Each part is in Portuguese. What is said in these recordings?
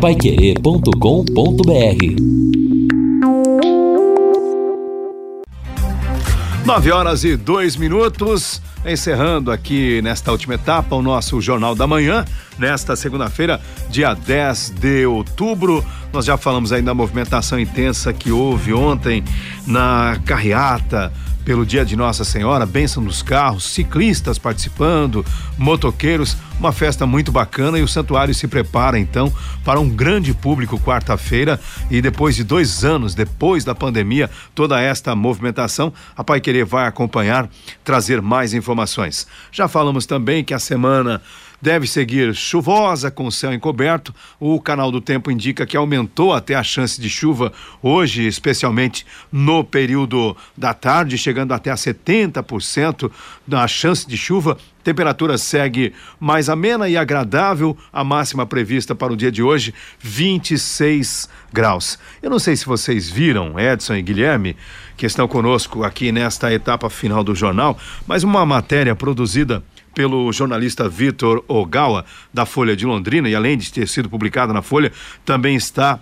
paiquerê.com.br Nove horas e dois minutos, encerrando aqui nesta última etapa o nosso Jornal da Manhã, nesta segunda-feira, dia 10 de outubro. Nós já falamos aí da movimentação intensa que houve ontem na carreata pelo Dia de Nossa Senhora, bênção dos carros, ciclistas participando, motoqueiros, uma festa muito bacana e o santuário se prepara então para um grande público quarta-feira e depois de dois anos depois da pandemia, toda esta movimentação, a Pai Querer vai acompanhar, trazer mais informações. Já falamos também que a semana deve seguir chuvosa com céu encoberto. O canal do tempo indica que aumentou até a chance de chuva hoje, especialmente no período da tarde, chegando até a 70% da chance de chuva. Temperatura segue mais amena e agradável. A máxima prevista para o dia de hoje, 26 graus. Eu não sei se vocês viram, Edson e Guilherme, que estão conosco aqui nesta etapa final do jornal, mas uma matéria produzida pelo jornalista Vitor Ogawa, da Folha de Londrina, e além de ter sido publicada na Folha, também está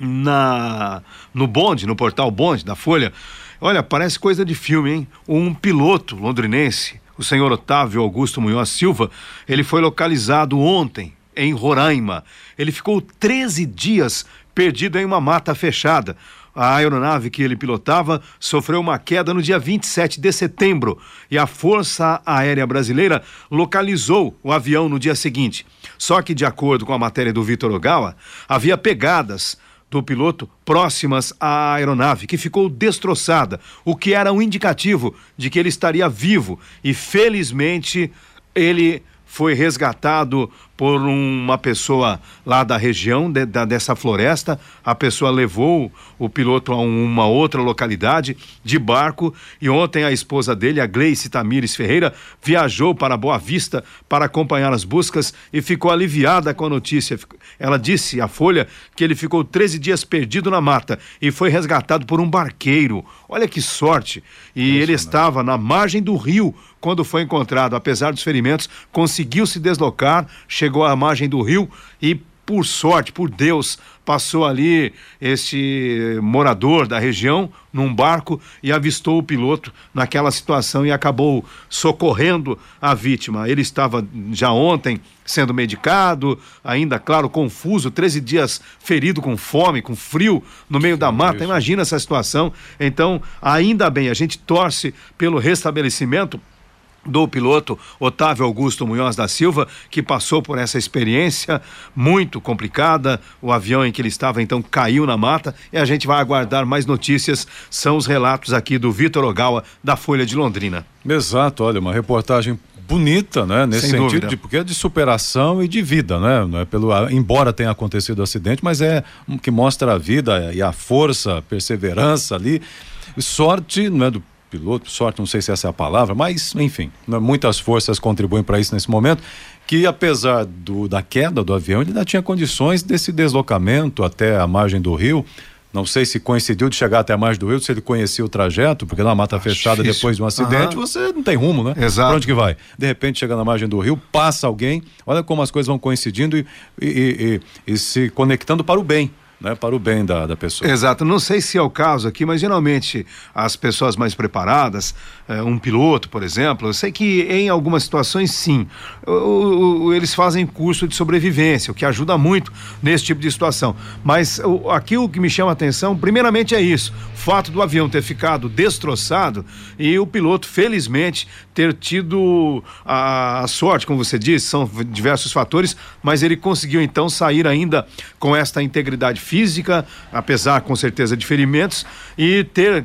na no Bonde, no portal Bonde da Folha. Olha, parece coisa de filme, hein? Um piloto londrinense, o senhor Otávio Augusto Munhoz Silva, ele foi localizado ontem em Roraima. Ele ficou 13 dias perdido em uma mata fechada. A aeronave que ele pilotava sofreu uma queda no dia 27 de setembro e a Força Aérea Brasileira localizou o avião no dia seguinte. Só que, de acordo com a matéria do Vitor Ogawa, havia pegadas do piloto próximas à aeronave, que ficou destroçada, o que era um indicativo de que ele estaria vivo e, felizmente, ele foi resgatado por uma pessoa lá da região de, da, dessa floresta. A pessoa levou o piloto a uma outra localidade de barco e ontem a esposa dele, a Gleice Tamires Ferreira, viajou para Boa Vista para acompanhar as buscas e ficou aliviada com a notícia. Ela disse à Folha que ele ficou 13 dias perdido na mata e foi resgatado por um barqueiro. Olha que sorte! E ele estava na margem do rio quando foi encontrado. Apesar dos ferimentos, conseguiu se deslocar, chegou chegou à margem do rio e por sorte, por Deus, passou ali este morador da região num barco e avistou o piloto naquela situação e acabou socorrendo a vítima. Ele estava já ontem sendo medicado, ainda, claro, confuso, 13 dias ferido com fome, com frio, no meio da mata. Imagina essa situação. Então, ainda bem, a gente torce pelo restabelecimento do piloto Otávio Augusto Munhoz da Silva, que passou por essa experiência muito complicada. O avião em que ele estava então caiu na mata e a gente vai aguardar mais notícias. São os relatos aqui do Vitor Ogawa, da Folha de Londrina. Exato, olha, uma reportagem bonita, né? Nesse Sem sentido, de, porque é de superação e de vida, né? Não é pelo, embora tenha acontecido o acidente, mas é que mostra a vida e a força, a perseverança ali. Sorte, não é do piloto, sorte, não sei se essa é a palavra, mas enfim, né, muitas forças contribuem para isso nesse momento. Que apesar do, da queda do avião, ele ainda tinha condições desse deslocamento até a margem do rio. Não sei se coincidiu de chegar até a margem do rio, se ele conhecia o trajeto, porque na mata fechada, difícil. depois de um acidente, uhum. você não tem rumo, né? Exato. Pra onde que vai? De repente chega na margem do rio, passa alguém, olha como as coisas vão coincidindo e, e, e, e se conectando para o bem né, para o bem da, da pessoa. Exato. Não sei se é o caso aqui, mas geralmente as pessoas mais preparadas, é, um piloto, por exemplo, eu sei que em algumas situações sim, o, o, eles fazem curso de sobrevivência, o que ajuda muito nesse tipo de situação. Mas o, aqui o que me chama a atenção, primeiramente é isso: o fato do avião ter ficado destroçado e o piloto, felizmente, ter tido a, a sorte, como você disse, são diversos fatores, mas ele conseguiu então sair ainda com esta integridade física, apesar com certeza de ferimentos, e ter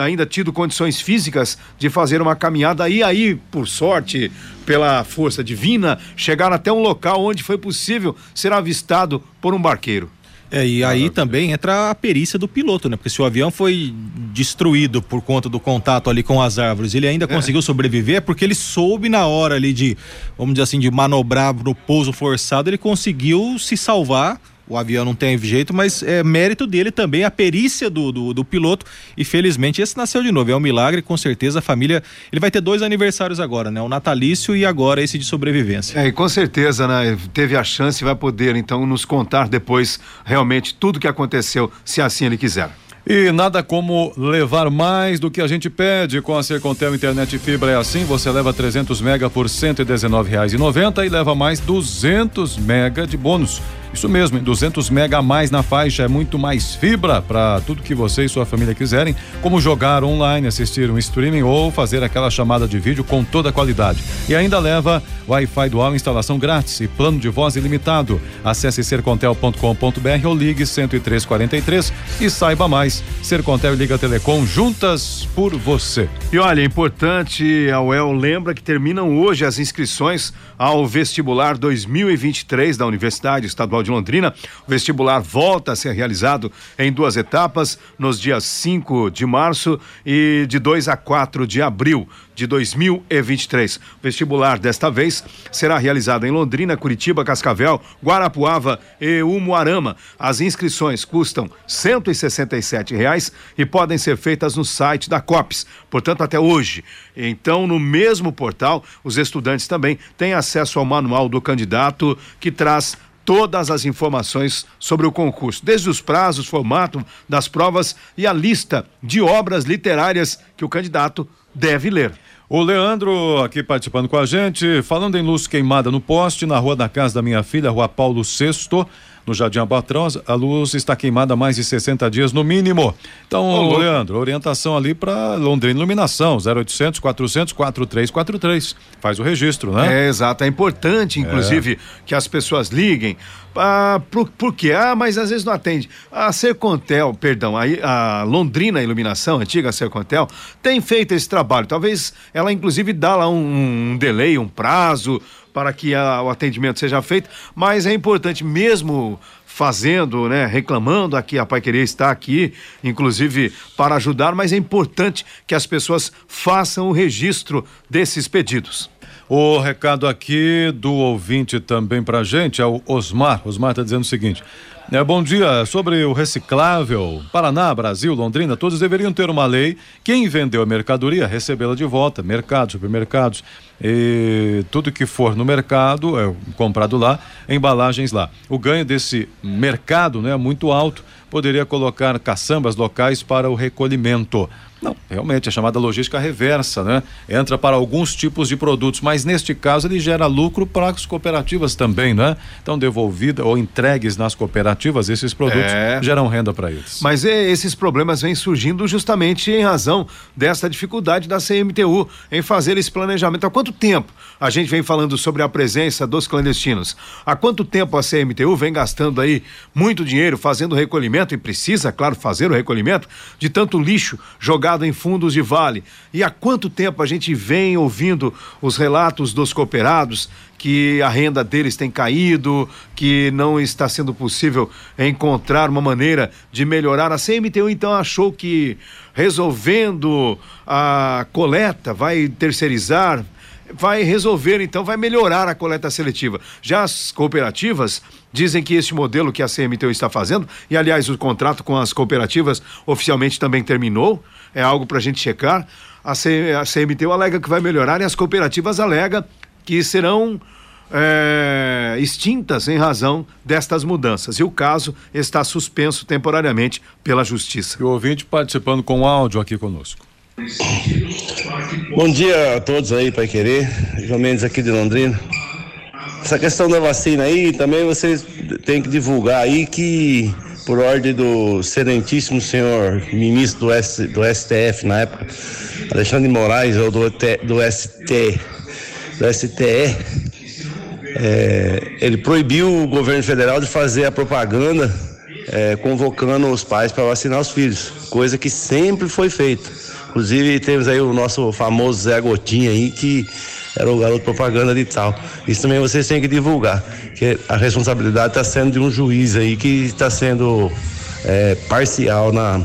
ainda tido condições físicas de fazer uma caminhada e aí, por sorte, pela força divina, chegar até um local onde foi possível ser avistado por um barqueiro. É, e aí também entra a perícia do piloto, né? Porque se o avião foi destruído por conta do contato ali com as árvores, ele ainda é. conseguiu sobreviver, é porque ele soube na hora ali de, vamos dizer assim, de manobrar no pouso forçado, ele conseguiu se salvar o avião não tem jeito, mas é mérito dele também, a perícia do, do, do, piloto. E felizmente esse nasceu de novo. É um milagre, com certeza. A família. Ele vai ter dois aniversários agora, né? O natalício e agora esse de sobrevivência. É, e com certeza, né? Teve a chance e vai poder, então, nos contar depois realmente tudo que aconteceu, se assim ele quiser. E nada como levar mais do que a gente pede com a Sercontel Internet Fibra é assim, você leva 300 mega por R$ 119,90 e leva mais 200 mega de bônus. Isso mesmo, 200 mega a mais na faixa, é muito mais fibra para tudo que você e sua família quiserem, como jogar online, assistir um streaming ou fazer aquela chamada de vídeo com toda a qualidade. E ainda leva Wi-Fi dual, instalação grátis e plano de voz ilimitado. Acesse sercontel.com.br ou ligue 10343 e saiba mais. Sercontel e Liga Telecom juntas por você. E olha, é importante, a UEL lembra que terminam hoje as inscrições ao vestibular 2023 da Universidade Estadual de Londrina. O vestibular volta a ser realizado em duas etapas, nos dias 5 de março e de 2 a 4 de abril de 2023. O vestibular desta vez será realizado em Londrina, Curitiba, Cascavel, Guarapuava e Umuarama. As inscrições custam 167 reais e podem ser feitas no site da COPS, portanto até hoje. Então, no mesmo portal, os estudantes também têm acesso ao manual do candidato que traz todas as informações sobre o concurso, desde os prazos, formato das provas e a lista de obras literárias que o candidato deve ler. O Leandro aqui participando com a gente, falando em luz queimada no poste, na rua da casa da minha filha, rua Paulo VI no Jardim Albatroz, a luz está queimada há mais de 60 dias no mínimo. Então, Ô, Leandro, orientação ali para Londrina Iluminação, 0800 400 4343. Faz o registro, né? É, exato. É importante, inclusive, é. que as pessoas liguem. Ah, por, por quê? Ah, mas às vezes não atende. A Sercontel, perdão, a, a Londrina Iluminação, a antiga Sercontel, tem feito esse trabalho. Talvez ela, inclusive, dá lá um, um delay, um prazo para que a, o atendimento seja feito, mas é importante mesmo fazendo, né, reclamando aqui, a Pai Querer está aqui, inclusive para ajudar, mas é importante que as pessoas façam o registro desses pedidos. O recado aqui do ouvinte também pra gente é o Osmar. Osmar está dizendo o seguinte: é, bom dia. Sobre o reciclável, Paraná, Brasil, Londrina, todos deveriam ter uma lei. Quem vendeu a mercadoria, recebê-la de volta. Mercados, supermercados, e tudo que for no mercado, é, comprado lá, embalagens lá. O ganho desse mercado né, é muito alto. Poderia colocar caçambas locais para o recolhimento. Não, realmente, a chamada logística reversa, né? Entra para alguns tipos de produtos, mas neste caso ele gera lucro para as cooperativas também, né? Então, devolvida ou entregues nas cooperativas, esses produtos é. geram renda para eles. Mas é, esses problemas vêm surgindo justamente em razão dessa dificuldade da CMTU em fazer esse planejamento. Há quanto tempo a gente vem falando sobre a presença dos clandestinos? Há quanto tempo a CMTU vem gastando aí muito dinheiro fazendo recolhimento e precisa, claro, fazer o recolhimento de tanto lixo jogado em fundos de vale. E há quanto tempo a gente vem ouvindo os relatos dos cooperados que a renda deles tem caído, que não está sendo possível encontrar uma maneira de melhorar. A CMTU então achou que resolvendo a coleta vai terceirizar, vai resolver, então, vai melhorar a coleta seletiva. Já as cooperativas dizem que este modelo que a CMTU está fazendo, e aliás, o contrato com as cooperativas oficialmente também terminou, é algo para a gente checar. A, C, a CMTU alega que vai melhorar e as cooperativas alegam que serão é, extintas em razão destas mudanças. E o caso está suspenso temporariamente pela Justiça. E o ouvinte participando com áudio aqui conosco. Bom dia a todos aí, Pai Querer. João Mendes aqui de Londrina. Essa questão da vacina aí, também vocês têm que divulgar aí que por ordem do excelentíssimo senhor ministro do, S, do STF na época, Alexandre Moraes, ou do, do ST, do STE, é, ele proibiu o governo federal de fazer a propaganda é, convocando os pais para vacinar os filhos, coisa que sempre foi feita. Inclusive temos aí o nosso famoso Zé Gotinha aí que era o garoto propaganda de tal. Isso também vocês têm que divulgar, que a responsabilidade está sendo de um juiz aí que está sendo é, parcial na,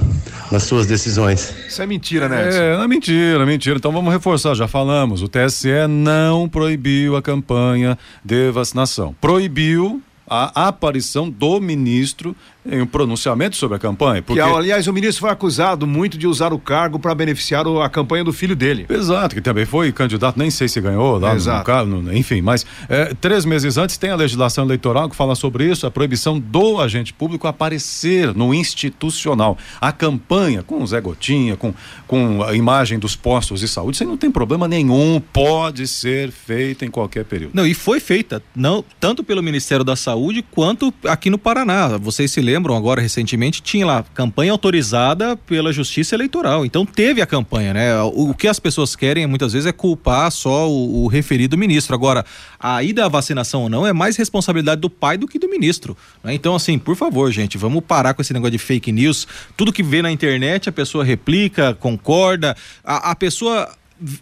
nas suas decisões. Isso é mentira, né? Edson? É, não é mentira, é mentira. Então vamos reforçar, já falamos. O TSE não proibiu a campanha de vacinação. Proibiu a aparição do ministro em um pronunciamento sobre a campanha. Porque... Que, aliás, o ministro foi acusado muito de usar o cargo para beneficiar a campanha do filho dele. Exato, que também foi candidato, nem sei se ganhou lá Exato. no, no enfim, mas é, três meses antes tem a legislação eleitoral que fala sobre isso, a proibição do agente público aparecer no institucional. A campanha com o Zé Gotinha, com, com a imagem dos postos de saúde, isso aí não tem problema nenhum, pode ser feita em qualquer período. Não, e foi feita, não tanto pelo Ministério da Saúde quanto aqui no Paraná. Vocês se lembram lembram agora recentemente, tinha lá campanha autorizada pela Justiça Eleitoral. Então teve a campanha, né? O, o que as pessoas querem muitas vezes é culpar só o, o, referido ministro. Agora, a ida à vacinação ou não é mais responsabilidade do pai do que do ministro. Né? Então, assim, por favor, gente, vamos parar com esse negócio de fake news. Tudo que vê na internet, a pessoa replica, concorda. a, a pessoa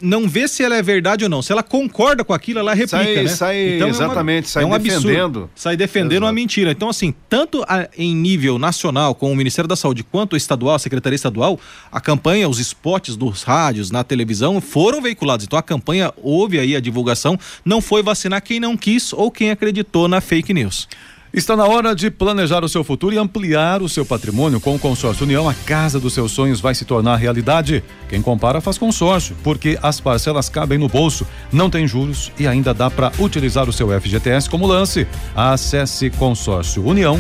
não vê se ela é verdade ou não. Se ela concorda com aquilo, ela replica, sai, né? Sai, então, exatamente, é uma, sai é um defendendo. Absurdo, sai defendendo Exato. uma mentira. Então, assim, tanto a, em nível nacional, com o Ministério da Saúde, quanto estadual, a Secretaria Estadual, a campanha, os spots dos rádios, na televisão, foram veiculados. Então, a campanha, houve aí a divulgação, não foi vacinar quem não quis ou quem acreditou na fake news. Está na hora de planejar o seu futuro e ampliar o seu patrimônio com o Consórcio União. A casa dos seus sonhos vai se tornar realidade. Quem compara faz consórcio, porque as parcelas cabem no bolso, não tem juros e ainda dá para utilizar o seu FGTS como lance. Acesse consórciounião.com.br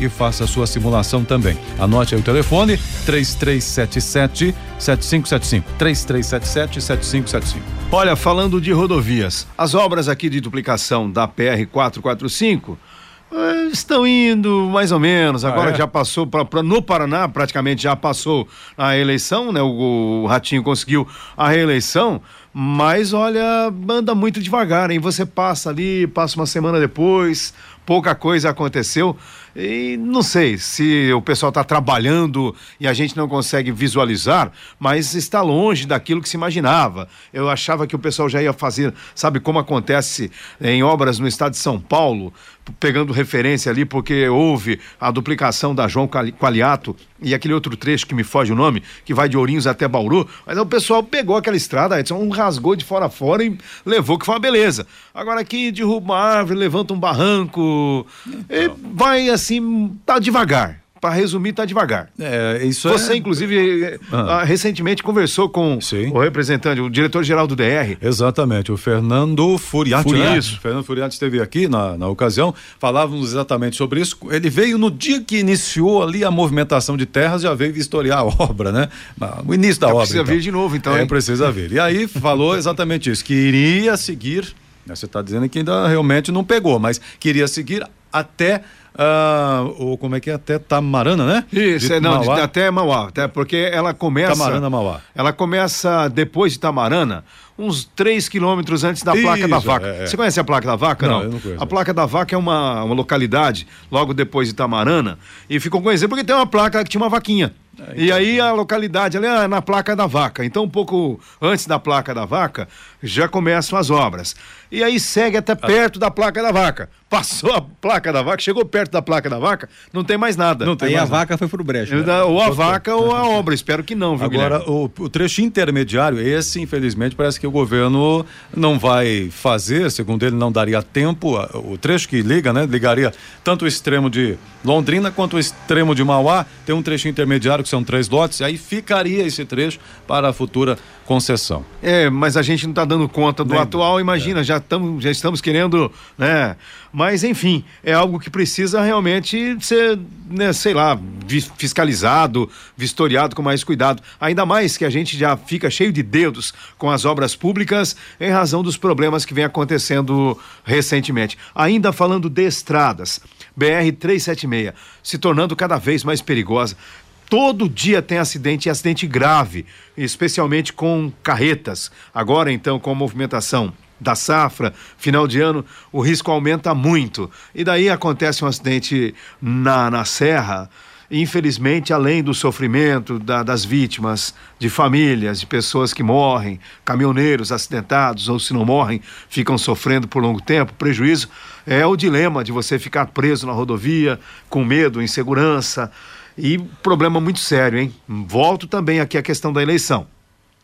e faça a sua simulação também. Anote aí o telefone 3377 7575 3377 7575. Olha, falando de rodovias, as obras aqui de duplicação da PR 445 eh, estão indo mais ou menos. Agora ah, é? já passou pra, pra, no Paraná, praticamente já passou a eleição, né? O, o, Ratinho conseguiu a reeleição, mas olha, anda muito devagar, hein? Você passa ali, passa uma semana depois, pouca coisa aconteceu. E não sei se o pessoal está trabalhando e a gente não consegue visualizar, mas está longe daquilo que se imaginava. Eu achava que o pessoal já ia fazer, sabe como acontece em obras no estado de São Paulo, pegando referência ali, porque houve a duplicação da João Qualiato e aquele outro trecho que me foge o nome, que vai de Ourinhos até Bauru, mas o pessoal pegou aquela estrada, Edson, rasgou de fora a fora e levou, que foi uma beleza. Agora aqui derruba uma árvore, levanta um barranco, então. vai assim, tá devagar para resumir, tá devagar. É, isso Você, é... inclusive, ah. ah. recentemente conversou com Sim. o representante, o diretor-geral do DR. Exatamente, o Fernando Furiati. Furiati. Né? Isso. O Fernando Furiati esteve aqui na, na ocasião, falávamos exatamente sobre isso. Ele veio no dia que iniciou ali a movimentação de terras, já veio vistoriar a obra, né? O início da é, obra. Precisa então. vir de novo, então. É, hein? precisa vir. E aí falou exatamente isso, que iria seguir, né? você está dizendo que ainda realmente não pegou, mas queria seguir até uh, o, como é que é? Até Tamarana, né? Isso, de é, não, Mauá. De, até Mauá, até porque ela começa. Tamarana, Mauá. Ela começa depois de Tamarana, uns 3 quilômetros antes da Isso, placa da vaca. É, é. Você conhece a placa da vaca? Não, não? Eu não conheço. A placa da vaca é uma, uma localidade logo depois de Tamarana e ficou conhecido porque tem uma placa que tinha uma vaquinha. E aí a localidade ali é na placa da vaca. Então, um pouco antes da placa da vaca, já começam as obras. E aí segue até perto da placa da vaca. Passou a placa da vaca, chegou perto da placa da vaca, não tem mais nada. Não tem aí a vaca foi pro brejo. Né? Ou a vaca ou a obra, espero que não, viu, Agora, o, o, trecho intermediário, esse, infelizmente, parece que o governo não vai fazer, segundo ele, não daria tempo. O trecho que liga, né? Ligaria tanto o extremo de Londrina quanto o extremo de Mauá, tem um trecho intermediário que são três lotes, aí ficaria esse trecho para a futura concessão. É, mas a gente não está dando conta do atual, imagina, é. já, tamo, já estamos querendo, né? Mas, enfim, é algo que precisa realmente ser, né, sei lá, fiscalizado, vistoriado com mais cuidado. Ainda mais que a gente já fica cheio de dedos com as obras públicas em razão dos problemas que vem acontecendo recentemente. Ainda falando de estradas, BR 376 se tornando cada vez mais perigosa. Todo dia tem acidente e acidente grave, especialmente com carretas. Agora, então, com a movimentação da safra, final de ano, o risco aumenta muito. E daí acontece um acidente na, na serra. Infelizmente, além do sofrimento da, das vítimas, de famílias, de pessoas que morrem, caminhoneiros acidentados ou se não morrem, ficam sofrendo por longo tempo, prejuízo, é o dilema de você ficar preso na rodovia, com medo, insegurança. E problema muito sério, hein? Volto também aqui à questão da eleição.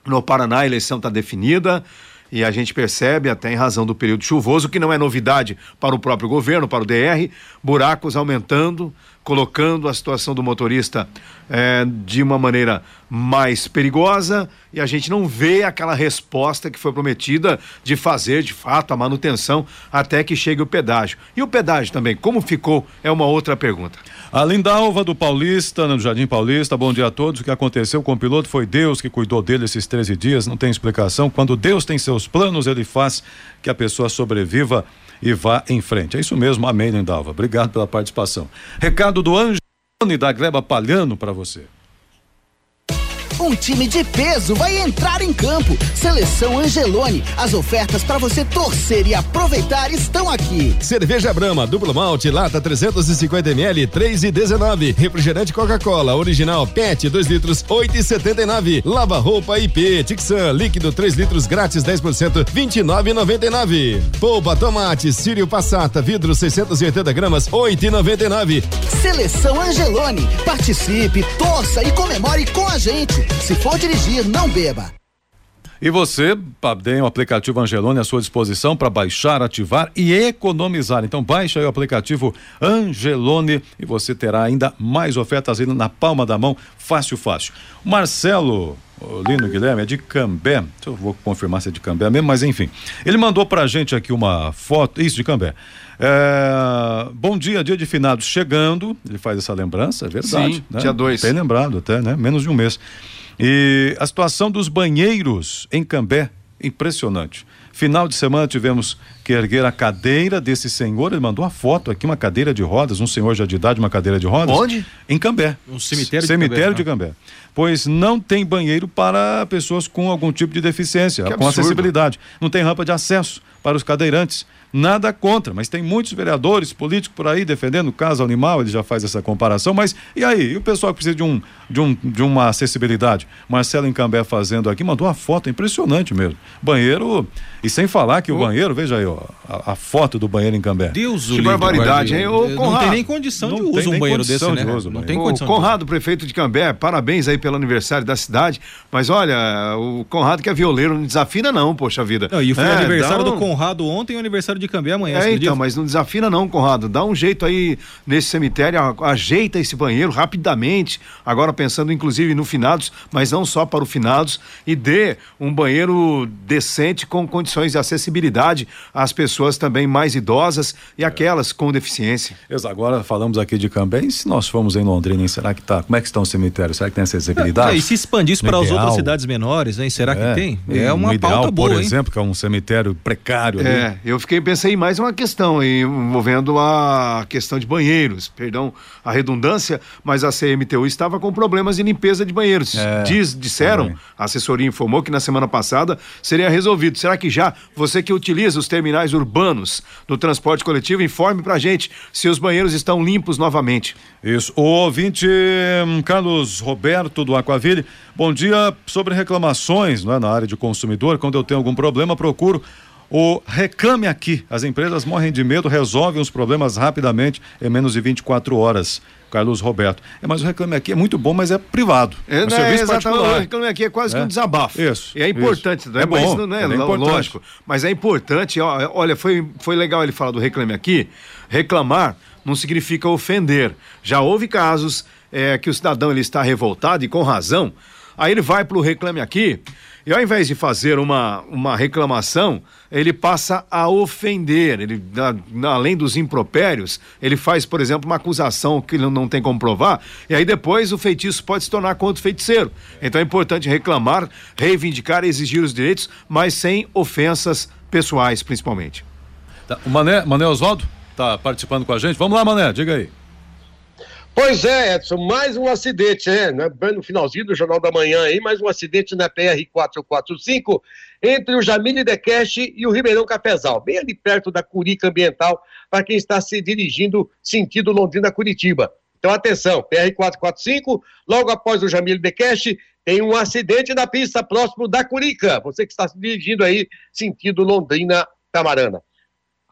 No Paraná, a eleição está definida e a gente percebe, até em razão do período chuvoso, que não é novidade para o próprio governo, para o DR, buracos aumentando, colocando a situação do motorista é, de uma maneira mais perigosa e a gente não vê aquela resposta que foi prometida de fazer de fato a manutenção até que chegue o pedágio. E o pedágio também, como ficou, é uma outra pergunta. A Lindalva do Paulista, no Jardim Paulista, bom dia a todos. O que aconteceu com o piloto foi Deus que cuidou dele esses 13 dias, não tem explicação. Quando Deus tem seus planos, ele faz que a pessoa sobreviva e vá em frente. É isso mesmo, amém, Lindalva. Obrigado pela participação. Recado do Anjo da Gleba Palhano para você. Um time de peso vai entrar em campo. Seleção Angelone. As ofertas para você torcer e aproveitar estão aqui. Cerveja Brama, duplo malte, lata 350 ml, 3 e 19. Refrigerante Coca-Cola, original PET, 2 litros, 8 e 79. Lava roupa IP, Tixan, líquido 3 litros grátis 10%, 29,99. Polpa tomate, Sírio Passata, vidro 680 gramas, 8,99. Seleção Angelone. Participe, torça e comemore com a gente. Se for dirigir, não beba. E você tem o aplicativo Angelone à sua disposição para baixar, ativar e economizar. Então baixe aí o aplicativo Angelone e você terá ainda mais ofertas aí na palma da mão, fácil, fácil. Marcelo Lino Guilherme é de Cambé. Eu vou confirmar se é de Cambé mesmo, mas enfim. Ele mandou pra gente aqui uma foto, isso de Cambé. É, bom dia, dia de finados chegando. Ele faz essa lembrança, é verdade. Sim, né? dia 2. Bem lembrado até, né? Menos de um mês. E a situação dos banheiros em Cambé, impressionante. Final de semana tivemos que erguer a cadeira desse senhor. Ele mandou uma foto aqui, uma cadeira de rodas, um senhor já de idade, uma cadeira de rodas. Onde? Em Cambé. Um cemitério, cemitério de Cambé. De Cambé. Pois não tem banheiro para pessoas com algum tipo de deficiência, que com absurdo. acessibilidade. Não tem rampa de acesso para os cadeirantes. Nada contra, mas tem muitos vereadores, políticos por aí defendendo o caso animal, ele já faz essa comparação, mas e aí? E o pessoal que precisa de, um, de, um, de uma acessibilidade? Marcelo Encambé fazendo aqui, mandou uma foto impressionante mesmo. Banheiro, e sem falar que o banheiro, veja aí, ó, a, a, foto do banheiro em Cambé. Deus Que barbaridade, hein? Ô, Conrado, não tem nem condição de uso um banheiro desse, né? De uso, não tem condição. O Conrado, prefeito de Cambé, parabéns aí pelo aniversário da cidade, mas olha, o Conrado que é violeiro, não desafina não, poxa vida. Não, e foi é, aniversário um... do Conrado ontem e o aniversário de Cambé amanhã. É, então, mas não desafina não, Conrado. Dá um jeito aí nesse cemitério, ajeita esse banheiro rapidamente. Agora pensando inclusive no finados, mas não só para o finados e dê um banheiro decente com condições de acessibilidade às pessoas também mais idosas e aquelas com deficiência. Agora falamos aqui de Cambé, e se nós formos em Londrina, hein, será que tá? Como é que estão os cemitérios? Será que tem acessibilidade? É, e se expandir isso para as outras cidades menores, hein? Será é, que tem? É uma ideal, pauta boa, por exemplo, que é um cemitério precário. É, ali. eu fiquei pensei mais mais uma questão envolvendo a questão de banheiros, perdão a redundância, mas a CMTU estava com problemas de limpeza de banheiros. É, Diz, disseram, também. a assessoria informou que na semana passada seria resolvido. Será que já você que utiliza os terminais urbanos do transporte coletivo, informe pra gente se os banheiros estão limpos novamente. Isso. O ouvinte hum, Carlos Roberto do Aquaville, bom dia. Sobre reclamações é, na área de consumidor, quando eu tenho algum problema, procuro o Reclame Aqui. As empresas morrem de medo, resolvem os problemas rapidamente em menos de 24 horas. Carlos Roberto. É, mas o Reclame Aqui é muito bom, mas é privado. É, é um serviço particular. O Reclame Aqui é quase que um é. desabafo. Isso. E é importante, isso. é, bom, mas não é, é lógico. Mas é importante, olha, foi, foi legal ele falar do Reclame Aqui. Reclamar não significa ofender. Já houve casos é, que o cidadão ele está revoltado e com razão. Aí ele vai para o Reclame Aqui e ao invés de fazer uma, uma reclamação, ele passa a ofender. Ele, além dos impropérios, ele faz, por exemplo, uma acusação que não tem como provar, e aí depois o feitiço pode se tornar contra o feiticeiro. Então é importante reclamar, reivindicar, exigir os direitos, mas sem ofensas pessoais, principalmente. Tá. O Mané, Mané Oswaldo está participando com a gente. Vamos lá, Mané, diga aí. Pois é, Edson, mais um acidente, é, né? no finalzinho do Jornal da Manhã aí, mais um acidente na PR-445 entre o Jamile Dequeste e o Ribeirão Cafezal, bem ali perto da Curica Ambiental, para quem está se dirigindo sentido Londrina-Curitiba. Então, atenção, PR-445, logo após o Jamile Dequeste, tem um acidente na pista próximo da Curica. Você que está se dirigindo aí sentido Londrina-Tamarana.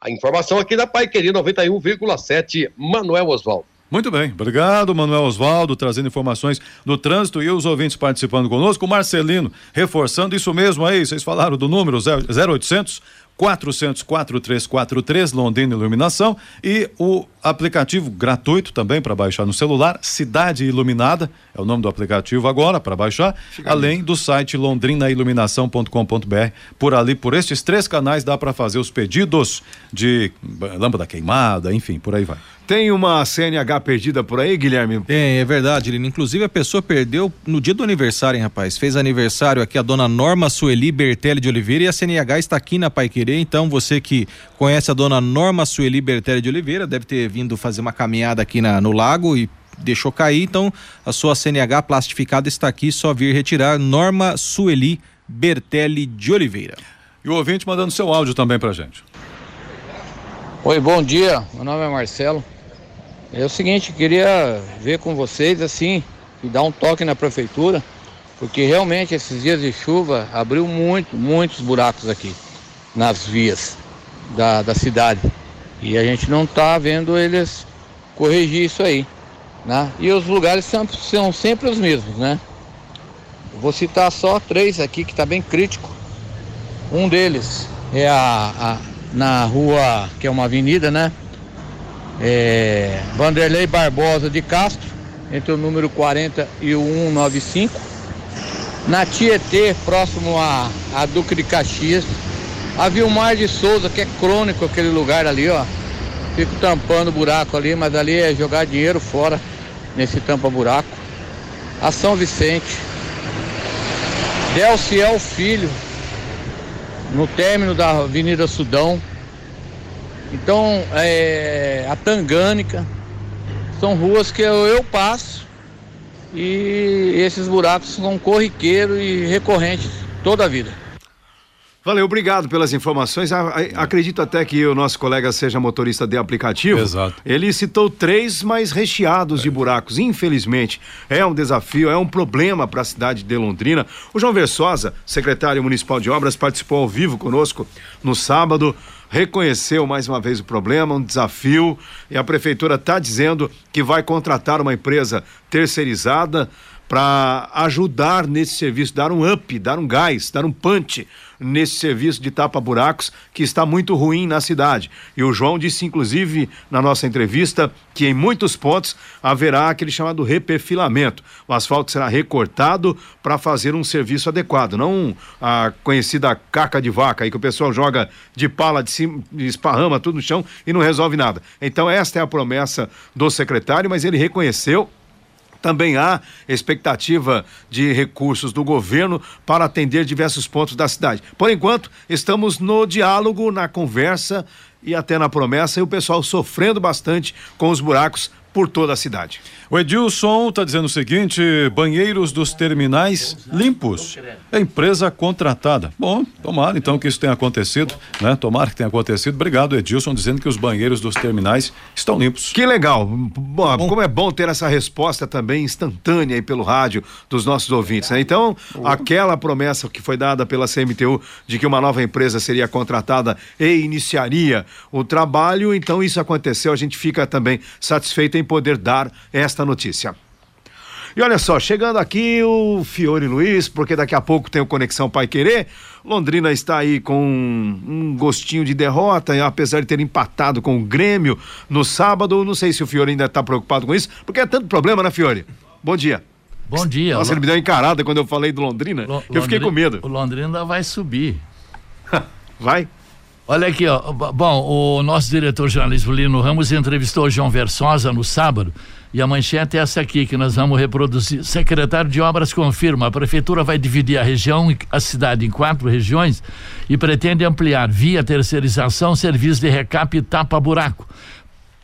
A informação aqui da Pai Querido 91,7, Manuel Oswaldo. Muito bem, obrigado, Manuel Osvaldo, trazendo informações do trânsito e os ouvintes participando conosco. O Marcelino, reforçando isso mesmo aí, vocês falaram do número 0800 400 4343 Londrina Iluminação e o aplicativo gratuito também para baixar no celular, Cidade Iluminada, é o nome do aplicativo agora para baixar, Fica além do site londrinailuminação.com.br. Por ali, por estes três canais dá para fazer os pedidos de lâmpada queimada, enfim, por aí vai. Tem uma CNH perdida por aí, Guilherme? Tem, é verdade, Lino. Inclusive a pessoa perdeu no dia do aniversário, hein, rapaz? Fez aniversário aqui a dona Norma Sueli Bertelli de Oliveira e a CNH está aqui na Pai Querer. Então você que conhece a dona Norma Sueli Bertelli de Oliveira deve ter vindo fazer uma caminhada aqui na, no lago e deixou cair. Então a sua CNH plastificada está aqui, só vir retirar. Norma Sueli Bertelli de Oliveira. E o ouvinte mandando seu áudio também pra gente. Oi, bom dia. Meu nome é Marcelo. É o seguinte, queria ver com vocês assim e dar um toque na prefeitura, porque realmente esses dias de chuva abriu muito, muitos buracos aqui nas vias da, da cidade. E a gente não está vendo eles corrigir isso aí. Né? E os lugares são, são sempre os mesmos, né? Vou citar só três aqui que está bem crítico. Um deles é a, a, na rua, que é uma avenida, né? É, Vanderlei Barbosa de Castro, entre o número 40 e o 195. Na Tietê, próximo a, a Duque de Caxias. A Vilmar de Souza, que é crônico aquele lugar ali, ó. Fico tampando buraco ali, mas ali é jogar dinheiro fora nesse tampa-buraco. A São Vicente. Delciel Filho, no término da Avenida Sudão. Então, é, a Tangânica, são ruas que eu, eu passo e esses buracos são corriqueiros e recorrentes toda a vida. Valeu, obrigado pelas informações. Acredito até que o nosso colega seja motorista de aplicativo. Exato. Ele citou três, mas recheados é. de buracos. Infelizmente, é um desafio, é um problema para a cidade de Londrina. O João Versosa, secretário municipal de obras, participou ao vivo conosco no sábado reconheceu mais uma vez o problema, um desafio, e a prefeitura está dizendo que vai contratar uma empresa terceirizada para ajudar nesse serviço, dar um up, dar um gás, dar um punch nesse serviço de tapa-buracos que está muito ruim na cidade. E o João disse, inclusive, na nossa entrevista, que em muitos pontos haverá aquele chamado reperfilamento. O asfalto será recortado para fazer um serviço adequado, não a conhecida caca de vaca aí que o pessoal joga de pala de cima, esparrama tudo no chão e não resolve nada. Então, esta é a promessa do secretário, mas ele reconheceu também há expectativa de recursos do governo para atender diversos pontos da cidade. Por enquanto, estamos no diálogo, na conversa e até na promessa, e o pessoal sofrendo bastante com os buracos por toda a cidade. O Edilson está dizendo o seguinte: banheiros dos terminais limpos. É empresa contratada. Bom, tomara então que isso tenha acontecido, né? Tomara que tenha acontecido. Obrigado, Edilson, dizendo que os banheiros dos terminais estão limpos. Que legal. Bom, bom. como é bom ter essa resposta também instantânea aí pelo rádio dos nossos ouvintes, né? Então, aquela promessa que foi dada pela CMTU de que uma nova empresa seria contratada e iniciaria o trabalho, então isso aconteceu. A gente fica também satisfeito em poder dar esta notícia. E olha só, chegando aqui o Fiore Luiz, porque daqui a pouco tem o Conexão Pai Querer. Londrina está aí com um gostinho de derrota, apesar de ter empatado com o Grêmio no sábado. Não sei se o Fiore ainda está preocupado com isso, porque é tanto problema, né, Fiore? Bom dia. Bom dia. Nossa, ele me deu uma encarada quando eu falei do Londrina, L eu fiquei com medo. O Londrina vai subir. vai? Olha aqui, ó. Bom, o nosso diretor jornalista Lino Ramos entrevistou o João Versosa no sábado. E a manchete é essa aqui que nós vamos reproduzir. Secretário de Obras confirma: a prefeitura vai dividir a região, a cidade em quatro regiões e pretende ampliar via terceirização serviço de recap e tapa-buraco.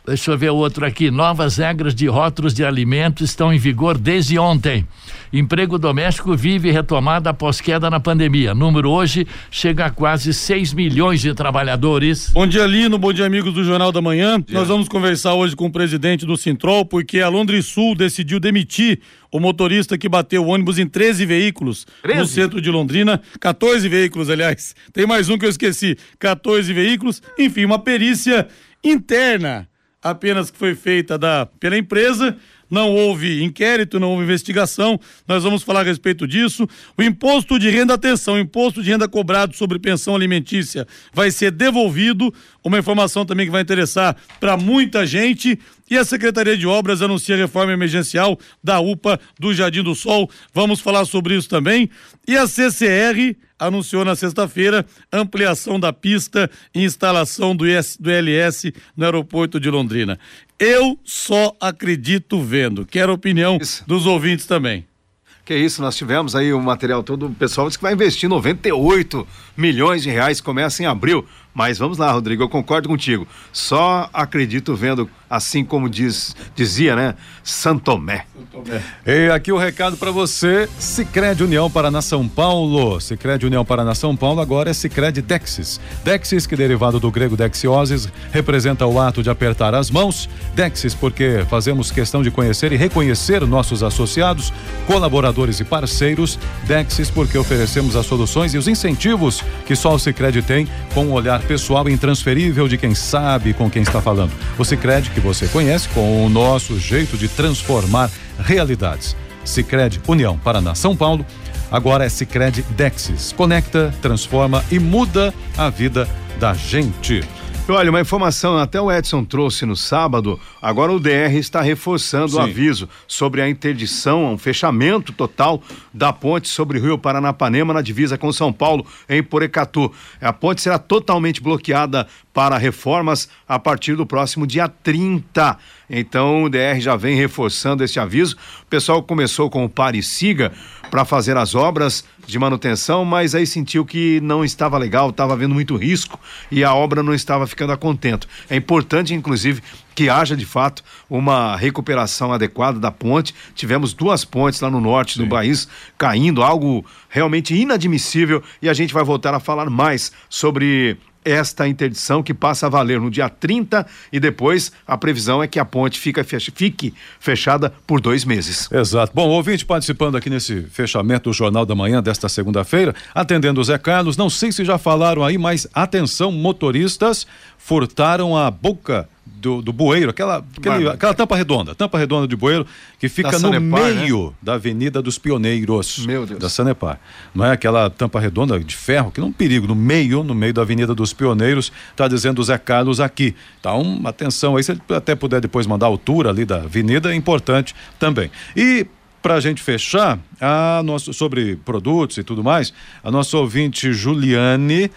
Deixa eu ver o outro aqui. Novas regras de rótulos de alimentos estão em vigor desde ontem. Emprego doméstico vive retomada após queda na pandemia. Número hoje chega a quase 6 milhões de trabalhadores. Bom dia, Lino. Bom dia, amigos do Jornal da Manhã. Nós vamos conversar hoje com o presidente do Sintrol, porque a Londres Sul decidiu demitir o motorista que bateu o ônibus em 13 veículos 13? no centro de Londrina. 14 veículos, aliás. Tem mais um que eu esqueci. 14 veículos. Enfim, uma perícia interna apenas que foi feita da, pela empresa não houve inquérito, não houve investigação, nós vamos falar a respeito disso. O imposto de renda, atenção, o imposto de renda cobrado sobre pensão alimentícia vai ser devolvido, uma informação também que vai interessar para muita gente. E a Secretaria de Obras anuncia a reforma emergencial da UPA do Jardim do Sol. Vamos falar sobre isso também. E a CCR anunciou na sexta-feira ampliação da pista e instalação do, IS, do LS no aeroporto de Londrina. Eu só acredito vendo. Quero a opinião isso. dos ouvintes também. Que isso, nós tivemos aí o material todo, o pessoal disse que vai investir 98 milhões de reais, começa em abril. Mas vamos lá, Rodrigo, eu concordo contigo. Só acredito vendo, assim como diz, dizia, né? Santomé. Santomé. E aqui o recado para você: Sicredi União Paraná São Paulo. Sicredi União Paraná São Paulo agora é Sicredi Dexis. Dexis, que derivado do grego dexioses, representa o ato de apertar as mãos. Dexis, porque fazemos questão de conhecer e reconhecer nossos associados, colaboradores e parceiros. Dexis, porque oferecemos as soluções e os incentivos que só o Sicredi tem com um olhar pessoal intransferível de quem sabe com quem está falando. O Cicred que você conhece com o nosso jeito de transformar realidades. Cicred União Paraná São Paulo. Agora é Cicred Dexis. Conecta, transforma e muda a vida da gente. Olha, uma informação até o Edson trouxe no sábado. Agora o DR está reforçando Sim. o aviso sobre a interdição, um fechamento total da ponte sobre o Rio Paranapanema na divisa com São Paulo em Porecatu. A ponte será totalmente bloqueada para reformas a partir do próximo dia 30. Então o DR já vem reforçando esse aviso. O pessoal começou com o pare siga para fazer as obras de manutenção, mas aí sentiu que não estava legal, estava havendo muito risco e a obra não estava ficando a contento. É importante, inclusive, que haja de fato uma recuperação adequada da ponte. Tivemos duas pontes lá no norte Sim. do país caindo, algo realmente inadmissível e a gente vai voltar a falar mais sobre esta interdição que passa a valer no dia 30 e depois a previsão é que a ponte fica fique fechada por dois meses. Exato. Bom, ouvinte participando aqui nesse fechamento do Jornal da Manhã desta segunda-feira, atendendo o Zé Carlos, não sei se já falaram aí, mas atenção, motoristas furtaram a boca do, do bueiro, aquela, aquele, aquela tampa redonda, tampa redonda de bueiro que fica da no Sanepar, meio né? da Avenida dos Pioneiros. Meu Deus. Da Sanepar. Não é aquela tampa redonda de ferro, que não é um perigo, no meio, no meio da Avenida dos Pioneiros, está dizendo o Zé Carlos aqui. Então, atenção aí, se ele até puder depois mandar a altura ali da avenida, é importante também. E para a gente fechar, a nosso, sobre produtos e tudo mais, a nossa ouvinte Juliane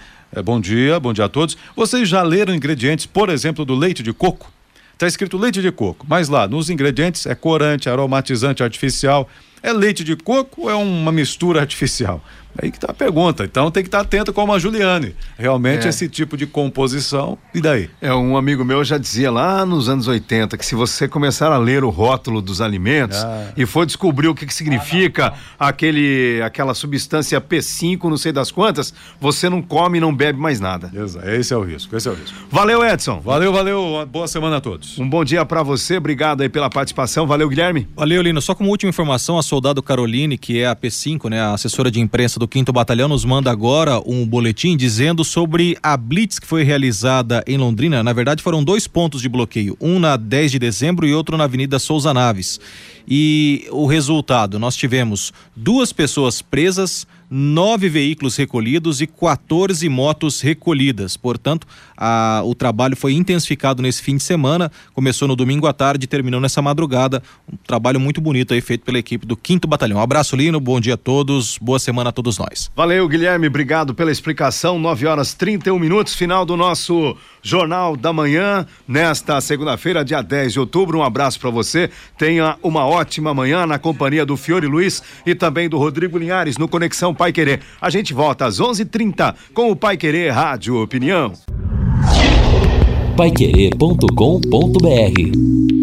bom dia, bom dia a todos. Vocês já leram ingredientes, por exemplo, do leite de coco? Está escrito leite de coco, mas lá nos ingredientes é corante, aromatizante artificial. É leite de coco ou é uma mistura artificial? Aí que tá a pergunta. Então tem que estar tá atento como a Juliane. Realmente é. esse tipo de composição, e daí? É, um amigo meu já dizia lá nos anos 80 que se você começar a ler o rótulo dos alimentos ah. e for descobrir o que, que significa ah, não, não. aquele aquela substância P5, não sei das quantas, você não come e não bebe mais nada. Exato. Esse é o risco, esse é o risco. Valeu, Edson. Valeu, valeu. Boa semana a todos. Um bom dia para você. Obrigado aí pela participação. Valeu, Guilherme. Valeu, Lino. Só como última informação, a soldado Caroline, que é a P5, né, a assessora de imprensa do 5 Batalhão, nos manda agora um boletim dizendo sobre a blitz que foi realizada em Londrina. Na verdade, foram dois pontos de bloqueio, um na 10 de dezembro e outro na Avenida Souza Naves. E o resultado, nós tivemos duas pessoas presas, nove veículos recolhidos e 14 motos recolhidas. Portanto, a, o trabalho foi intensificado nesse fim de semana. Começou no domingo à tarde e terminou nessa madrugada. Um trabalho muito bonito aí feito pela equipe do 5 Batalhão. Um abraço, Lino. Bom dia a todos. Boa semana a todos nós. Valeu, Guilherme. Obrigado pela explicação. 9 horas 31 minutos, final do nosso Jornal da Manhã, nesta segunda-feira, dia 10 de outubro. Um abraço para você. Tenha uma ótima manhã na companhia do Fiore Luiz e também do Rodrigo Linhares no Conexão Pai Querer. A gente volta às 11:30 com o Pai Querer Rádio Opinião. Paiquerê.com.br